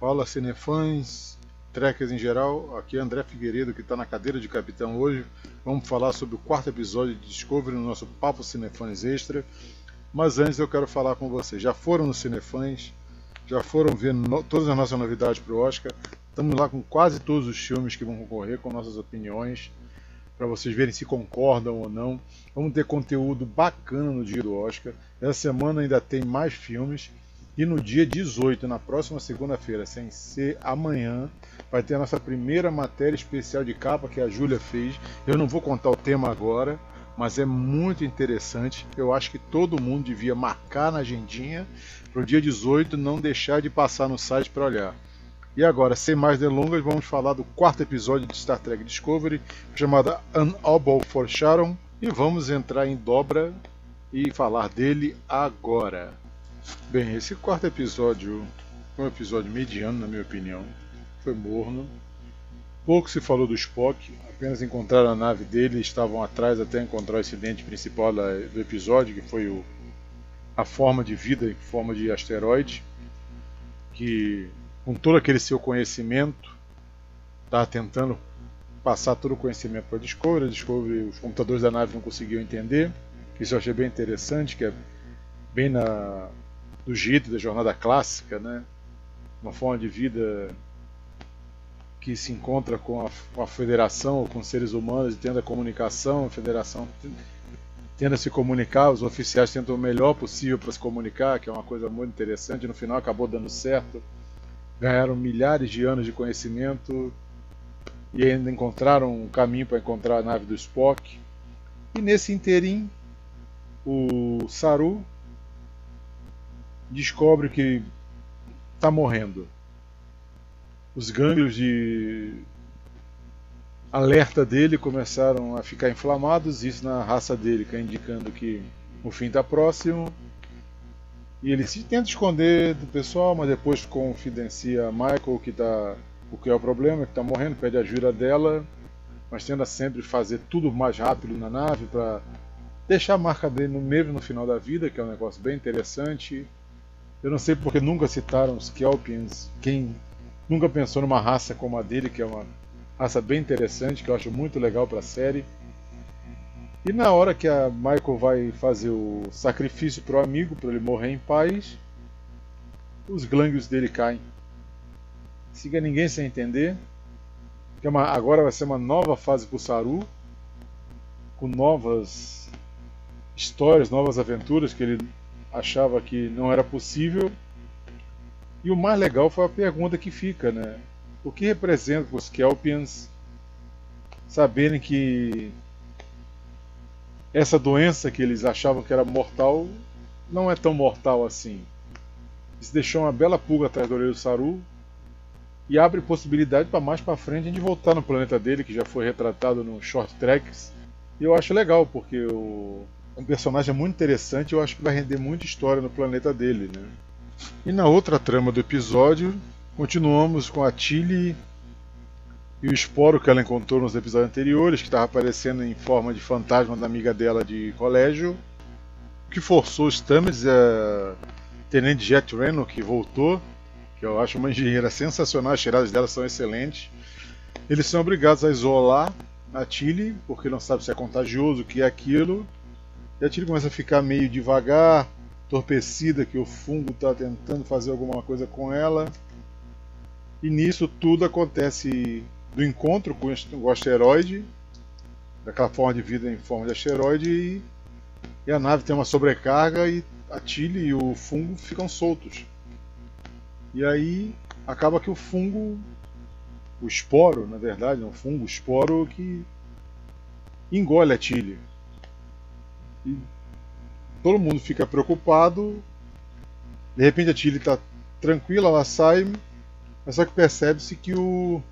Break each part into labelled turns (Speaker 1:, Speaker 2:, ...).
Speaker 1: Fala cinefãs, trekkers em geral, aqui é André Figueiredo que está na cadeira de capitão hoje. Vamos falar sobre o quarto episódio de Discovery no nosso Papo Cinefãs Extra. Mas antes eu quero falar com vocês. Já foram no Cinefãs? Já foram ver no... todas as nossas novidades para o Oscar? Estamos lá com quase todos os filmes que vão concorrer com nossas opiniões para vocês verem se concordam ou não. Vamos ter conteúdo bacana no dia do Oscar. Essa semana ainda tem mais filmes. E no dia 18, na próxima segunda-feira, sem ser amanhã, vai ter a nossa primeira matéria especial de capa que a Júlia fez. Eu não vou contar o tema agora, mas é muito interessante. Eu acho que todo mundo devia marcar na agendinha para o dia 18 não deixar de passar no site para olhar. E agora, sem mais delongas, vamos falar do quarto episódio de Star Trek Discovery, chamado An Obol for Sharon, e vamos entrar em dobra e falar dele agora. Bem, esse quarto episódio foi um episódio mediano, na minha opinião. Foi morno. Pouco se falou do Spock, apenas encontraram a nave dele e estavam atrás até encontrar o incidente principal do episódio, que foi o, a forma de vida em forma de asteroide, que com todo aquele seu conhecimento estava tentando passar todo o conhecimento para a Discovery. A Discovery, os computadores da nave não conseguiam entender. Isso eu achei bem interessante, que é bem na do jeito da jornada clássica, né? Uma forma de vida que se encontra com a, com a federação com seres humanos e tendo a comunicação, a federação tenta se comunicar, os oficiais tentam o melhor possível para se comunicar, que é uma coisa muito interessante. No final acabou dando certo, ganharam milhares de anos de conhecimento e ainda encontraram um caminho para encontrar a nave do Spock. E nesse interim, o Saru descobre que está morrendo. Os gânglios de alerta dele começaram a ficar inflamados, isso na raça dele, que é indicando que o fim está próximo. E ele se tenta esconder do pessoal, mas depois confidencia a Michael que tá, o que é o problema, que está morrendo, pede ajuda dela, mas tenta sempre fazer tudo mais rápido na nave para deixar a marca dele no mesmo no final da vida, que é um negócio bem interessante. Eu não sei porque nunca citaram os Kelpians. Quem nunca pensou numa raça como a dele, que é uma raça bem interessante, que eu acho muito legal para a série. E na hora que a Michael vai fazer o sacrifício pro amigo, para ele morrer em paz, os glânglios dele caem. Siga ninguém sem entender. Que é uma, agora vai ser uma nova fase pro Saru, com novas histórias, novas aventuras que ele achava que não era possível. E o mais legal foi a pergunta que fica, né? O que representa para os Kelpians saberem que essa doença que eles achavam que era mortal não é tão mortal assim? Isso deixou uma bela pulga atrás do orelho do Saru e abre possibilidade para mais para frente a gente voltar no planeta dele, que já foi retratado no Short Tracks. E eu acho legal, porque o um personagem muito interessante eu acho que vai render muita história no planeta dele. Né? E na outra trama do episódio, continuamos com a Tilly e o esporo que ela encontrou nos episódios anteriores, que estava aparecendo em forma de fantasma da amiga dela de colégio, que forçou Stamets a Tenente Jet Reno, que voltou, que eu acho uma engenheira sensacional, as tiradas dela são excelentes. Eles são obrigados a isolar a Tilly, porque não sabe se é contagioso, o que é aquilo, e a Tilly começa a ficar meio devagar, torpecida, que o fungo está tentando fazer alguma coisa com ela. E nisso tudo acontece do encontro com o asteroide, daquela forma de vida em forma de asteroide, e, e a nave tem uma sobrecarga e a Tilly e o fungo ficam soltos. E aí acaba que o fungo, o esporo, na verdade, um fungo, esporo que engole a Tilly. E todo mundo fica preocupado. De repente a Tilly está tranquila, ela sai, mas só que percebe-se que o.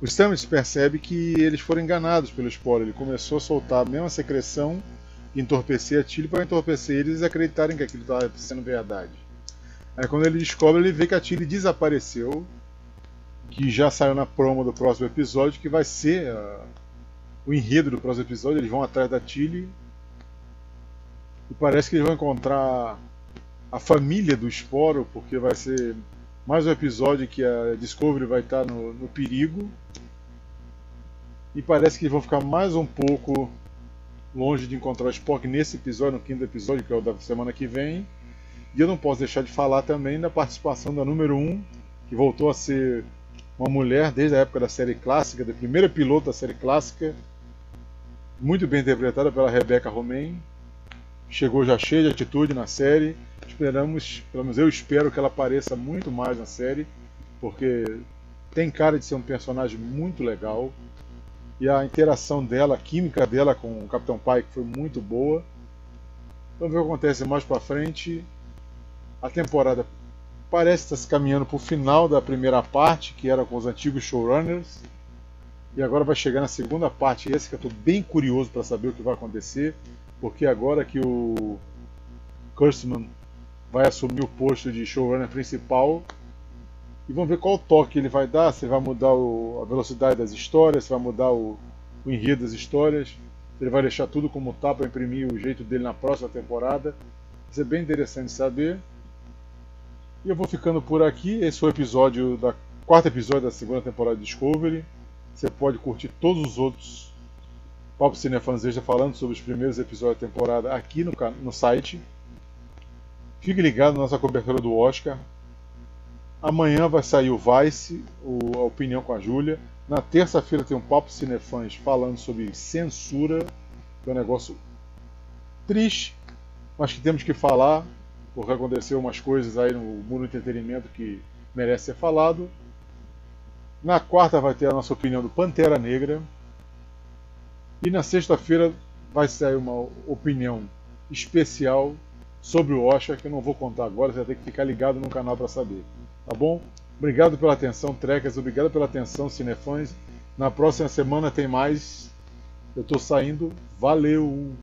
Speaker 1: O Stamets percebe que eles foram enganados pelo esporo. Ele começou a soltar a mesma secreção e entorpecer a Tilly para entorpecer eles e acreditarem que aquilo estava sendo verdade. Aí quando ele descobre, ele vê que a Tilly desapareceu, que já saiu na promo do próximo episódio, que vai ser a, o enredo do próximo episódio, eles vão atrás da Tilly e parece que eles vão encontrar a família do Esporo, porque vai ser mais um episódio que a Discovery vai estar no, no perigo. E parece que vão ficar mais um pouco longe de encontrar o Spock nesse episódio, no quinto episódio, que é o da semana que vem. E eu não posso deixar de falar também da participação da número 1, que voltou a ser uma mulher desde a época da série clássica, da primeira piloto da série clássica, muito bem interpretada pela Rebecca Romain. Chegou já cheia de atitude na série. Esperamos, pelo menos eu espero que ela apareça muito mais na série, porque tem cara de ser um personagem muito legal. E a interação dela, a química dela com o Capitão Pike foi muito boa. Vamos ver o que acontece mais para frente. A temporada parece estar se caminhando para o final da primeira parte, que era com os antigos showrunners. E agora vai chegar na segunda parte, esse que eu estou bem curioso para saber o que vai acontecer, porque agora que o Kurtzman vai assumir o posto de showrunner principal, e vamos ver qual toque ele vai dar, se vai mudar o, a velocidade das histórias, se vai mudar o, o enredo das histórias, se ele vai deixar tudo como está para imprimir o jeito dele na próxima temporada. Vai ser bem interessante saber. E eu vou ficando por aqui. Esse foi o episódio da quarto episódio da segunda temporada de Discovery. Você pode curtir todos os outros Papo Cinefãs Extra falando sobre os primeiros episódios da temporada aqui no, no site. Fique ligado na nossa cobertura do Oscar. Amanhã vai sair o Vice, o, a opinião com a Júlia. Na terça-feira tem um Papo Cinefãs falando sobre censura, que é um negócio triste, mas que temos que falar, porque aconteceu umas coisas aí no mundo do entretenimento que merece ser falado. Na quarta vai ter a nossa opinião do Pantera Negra. E na sexta-feira vai sair uma opinião especial sobre o Oscar, que eu não vou contar agora, você vai ter que ficar ligado no canal para saber. Tá bom? Obrigado pela atenção, Trekkers. Obrigado pela atenção, Cinefãs. Na próxima semana tem mais. Eu estou saindo. Valeu!